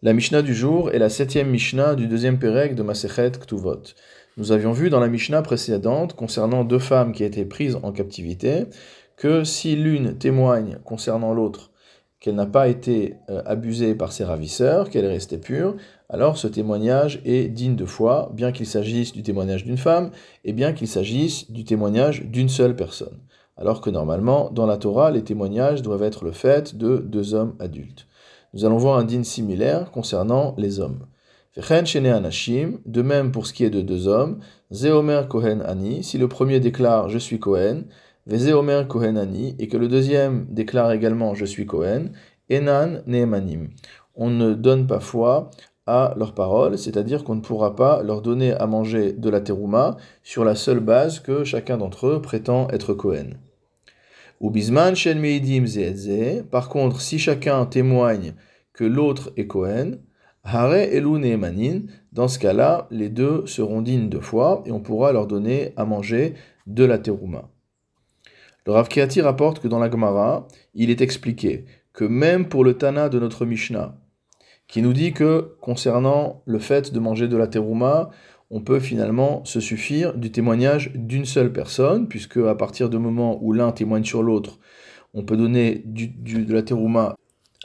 La Mishnah du jour est la septième Mishnah du deuxième Pérec de Masechet Ktuvot. Nous avions vu dans la Mishnah précédente, concernant deux femmes qui étaient prises en captivité, que si l'une témoigne concernant l'autre qu'elle n'a pas été euh, abusée par ses ravisseurs, qu'elle est restée pure, alors ce témoignage est digne de foi, bien qu'il s'agisse du témoignage d'une femme et bien qu'il s'agisse du témoignage d'une seule personne. Alors que normalement, dans la Torah, les témoignages doivent être le fait de deux hommes adultes nous allons voir un din similaire concernant les hommes. De même pour ce qui est de deux hommes, Zeomer Kohen Ani, si le premier déclare je suis Kohen, Vezeomer Kohen Ani, et que le deuxième déclare également je suis Kohen, Enan Nehemanim. On ne donne pas foi à leurs paroles, c'est-à-dire qu'on ne pourra pas leur donner à manger de la terouma sur la seule base que chacun d'entre eux prétend être Kohen. Ou Par contre, si chacun témoigne que l'autre est Kohen, hare elu neemanin. Dans ce cas-là, les deux seront dignes de foi et on pourra leur donner à manger de la terouma. Le Rav Kiati rapporte que dans la Gemara, il est expliqué que même pour le Tana de notre Mishnah, qui nous dit que concernant le fait de manger de la terouma, on peut finalement se suffire du témoignage d'une seule personne, puisque à partir du moment où l'un témoigne sur l'autre, on peut donner du, de la terouma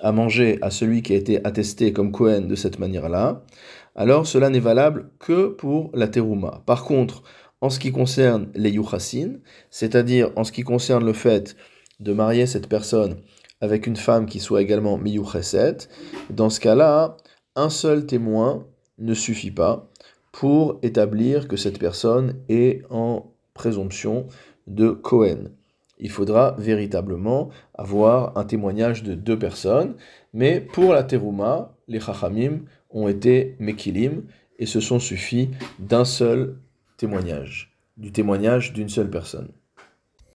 à manger à celui qui a été attesté comme Cohen de cette manière-là, alors cela n'est valable que pour la terouma. Par contre, en ce qui concerne les yuchassin, c'est-à-dire en ce qui concerne le fait de marier cette personne avec une femme qui soit également miyucheset, dans ce cas-là, un seul témoin ne suffit pas pour établir que cette personne est en présomption de Cohen. Il faudra véritablement avoir un témoignage de deux personnes, mais pour la terouma, les chachamim ont été mekilim et se sont suffis d'un seul témoignage, du témoignage d'une seule personne.